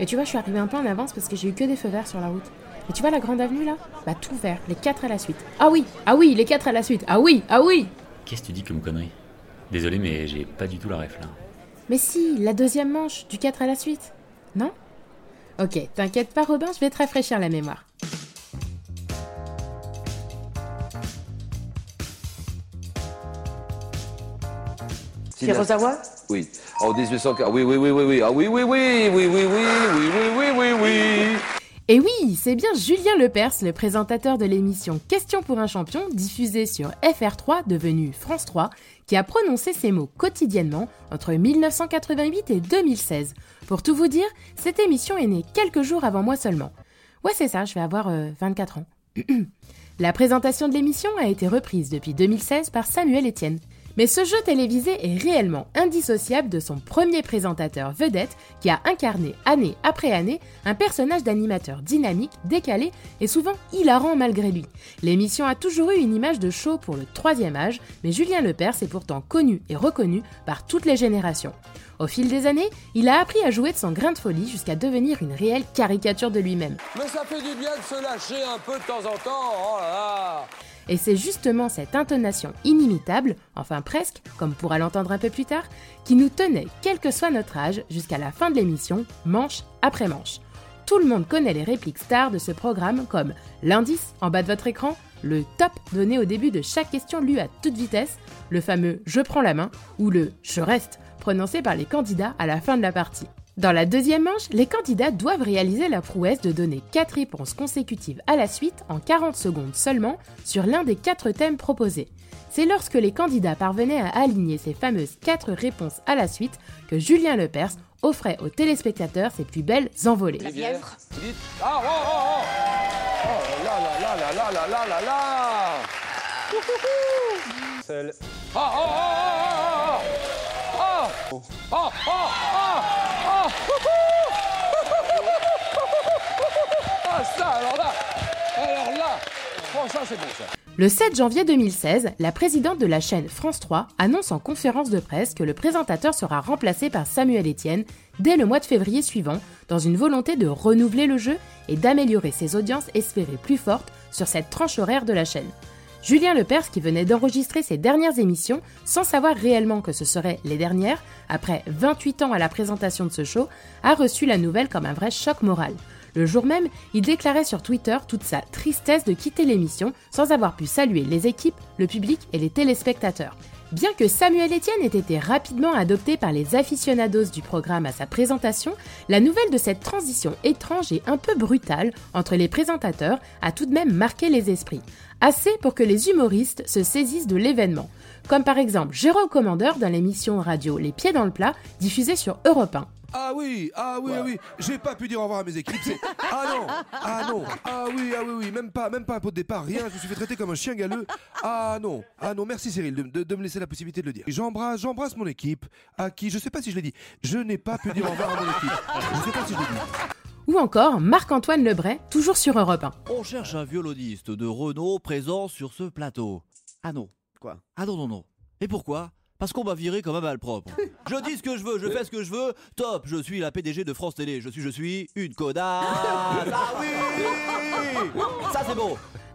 Et tu vois, je suis arrivée un peu en avance parce que j'ai eu que des feux verts sur la route. Et tu vois la grande avenue là Bah tout vert, les quatre à la suite. Ah oui, ah oui, les quatre à la suite. Ah oui, ah oui Qu'est-ce que tu dis comme connerie? Désolé, mais j'ai pas du tout la ref là. Mais si, la deuxième manche, du 4 à la suite. Non? Ok, t'inquiète pas Robin, je vais te rafraîchir la mémoire. C'est Rosawa? Oui. En 1840. Oui, oui, oui, oui, oui. Ah oui, oui, oui, oui, oui, oui, oui, oui, oui, oui, oui. Et oui, c'est bien Julien Lepers, le présentateur de l'émission Question pour un champion, diffusée sur FR3, devenue France 3, qui a prononcé ces mots quotidiennement entre 1988 et 2016. Pour tout vous dire, cette émission est née quelques jours avant moi seulement. Ouais, c'est ça, je vais avoir 24 ans. La présentation de l'émission a été reprise depuis 2016 par Samuel Etienne. Mais ce jeu télévisé est réellement indissociable de son premier présentateur vedette qui a incarné année après année un personnage d'animateur dynamique, décalé et souvent hilarant malgré lui. L'émission a toujours eu une image de show pour le troisième âge, mais Julien Lepers est pourtant connu et reconnu par toutes les générations. Au fil des années, il a appris à jouer de son grain de folie jusqu'à devenir une réelle caricature de lui-même. Mais ça fait du bien de se lâcher un peu de temps en temps. Oh là là. Et c'est justement cette intonation inimitable, enfin presque, comme pourra l'entendre un peu plus tard, qui nous tenait, quel que soit notre âge, jusqu'à la fin de l'émission, manche après manche. Tout le monde connaît les répliques stars de ce programme comme l'indice en bas de votre écran, le top donné au début de chaque question lue à toute vitesse, le fameux je prends la main ou le je reste prononcé par les candidats à la fin de la partie. Dans la deuxième manche, les candidats doivent réaliser la prouesse de donner 4 réponses consécutives à la suite en 40 secondes seulement sur l'un des 4 thèmes proposés. C'est lorsque les candidats parvenaient à aligner ces fameuses 4 réponses à la suite que Julien Lepers offrait aux téléspectateurs ses plus belles envolées. La bièvre Ah, oh, oh, oh. Oh là là là là là là là là là. Seul. Ah, oh, oh, oh, oh, oh. Oh, oh, oh, oh, oh. Ah, ça, alors là, alors là, Le 7 janvier 2016, la présidente de la chaîne France 3 annonce en conférence de presse que le présentateur sera remplacé par Samuel Etienne dès le mois de février suivant, dans une volonté de renouveler le jeu et d'améliorer ses audiences espérées plus fortes sur cette tranche horaire de la chaîne. Julien Lepers, qui venait d'enregistrer ses dernières émissions sans savoir réellement que ce seraient les dernières, après 28 ans à la présentation de ce show, a reçu la nouvelle comme un vrai choc moral. Le jour même, il déclarait sur Twitter toute sa tristesse de quitter l'émission sans avoir pu saluer les équipes, le public et les téléspectateurs. Bien que Samuel Etienne ait été rapidement adopté par les aficionados du programme à sa présentation, la nouvelle de cette transition étrange et un peu brutale entre les présentateurs a tout de même marqué les esprits. Assez pour que les humoristes se saisissent de l'événement. Comme par exemple Jérôme Commandeur dans l'émission radio Les Pieds dans le Plat, diffusée sur Europe 1. Ah oui, ah oui, ah oui, j'ai pas pu dire au revoir à mes équipes. c'est- Ah non, ah non, ah oui, ah oui, oui, même pas, même pas un pot de départ, rien. Je me suis fait traiter comme un chien galeux. Ah non, ah non, merci Cyril de, de- de me laisser la possibilité de le dire. J'embrasse, j'embrasse mon équipe, à qui, je sais pas si je l'ai dit, je n'ai pas pu dire au revoir à mon équipe. Je sais pas si je l'ai dit. Ou encore Marc-Antoine Lebray, toujours sur Europe 1. On cherche un violoniste de Renault présent sur ce plateau. Ah non. Quoi? Ah non, non, non. Et pourquoi? Parce qu'on m'a viré comme un malpropre. Je dis ce que je veux, je fais ce que je veux. Top, je suis la PDG de France Télé. Je suis, je suis une connasse. Ah oui Ça c'est.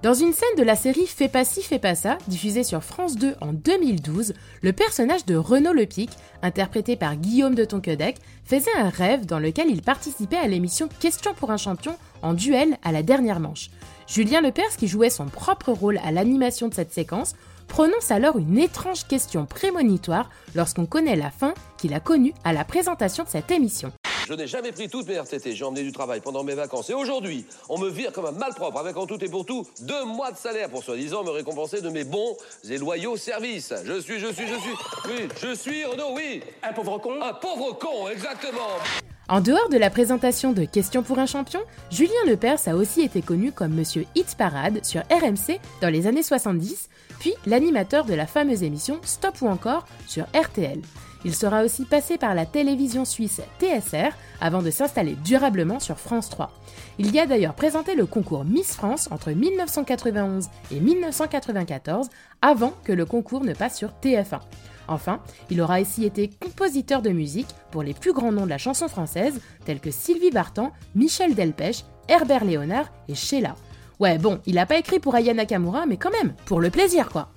Dans une scène de la série Fais pas ci, fais pas ça, diffusée sur France 2 en 2012, le personnage de Renaud Lepic, interprété par Guillaume de Tonquedec, faisait un rêve dans lequel il participait à l'émission Question pour un champion en duel à la dernière manche. Julien Lepers, qui jouait son propre rôle à l'animation de cette séquence, prononce alors une étrange question prémonitoire lorsqu'on connaît la fin qu'il a connue à la présentation de cette émission. Je n'ai jamais pris toutes mes RTT. J'ai emmené du travail pendant mes vacances. Et aujourd'hui, on me vire comme un malpropre avec en tout et pour tout deux mois de salaire pour soi-disant me récompenser de mes bons et loyaux services. Je suis, je suis, je suis. Oui, je suis Renaud, oui. Un pauvre con Un pauvre con, exactement. En dehors de la présentation de Questions pour un champion, Julien Lepers a aussi été connu comme Monsieur Hit Parade sur RMC dans les années 70, puis l'animateur de la fameuse émission Stop ou encore sur RTL. Il sera aussi passé par la télévision suisse TSR avant de s'installer durablement sur France 3. Il y a d'ailleurs présenté le concours Miss France entre 1991 et 1994 avant que le concours ne passe sur TF1. Enfin, il aura aussi été compositeur de musique pour les plus grands noms de la chanson française, tels que Sylvie Vartan, Michel Delpech, Herbert Léonard et Sheila. Ouais, bon, il a pas écrit pour Aya Nakamura, mais quand même, pour le plaisir quoi.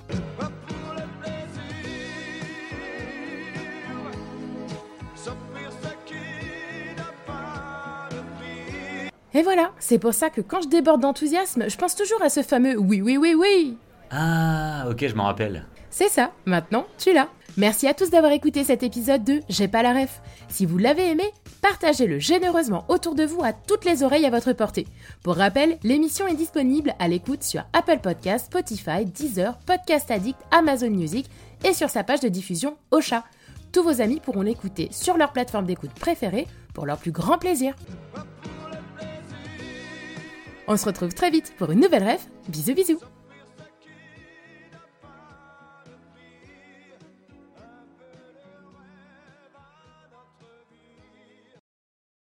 Et voilà, c'est pour ça que quand je déborde d'enthousiasme, je pense toujours à ce fameux oui, oui, oui, oui. Ah, ok, je m'en rappelle. C'est ça, maintenant tu l'as. Merci à tous d'avoir écouté cet épisode de J'ai pas la ref. Si vous l'avez aimé, partagez-le généreusement autour de vous à toutes les oreilles à votre portée. Pour rappel, l'émission est disponible à l'écoute sur Apple Podcasts, Spotify, Deezer, Podcast Addict, Amazon Music et sur sa page de diffusion Ocha. Tous vos amis pourront l'écouter sur leur plateforme d'écoute préférée pour leur plus grand plaisir. On se retrouve très vite pour une nouvelle ref. Bisous bisous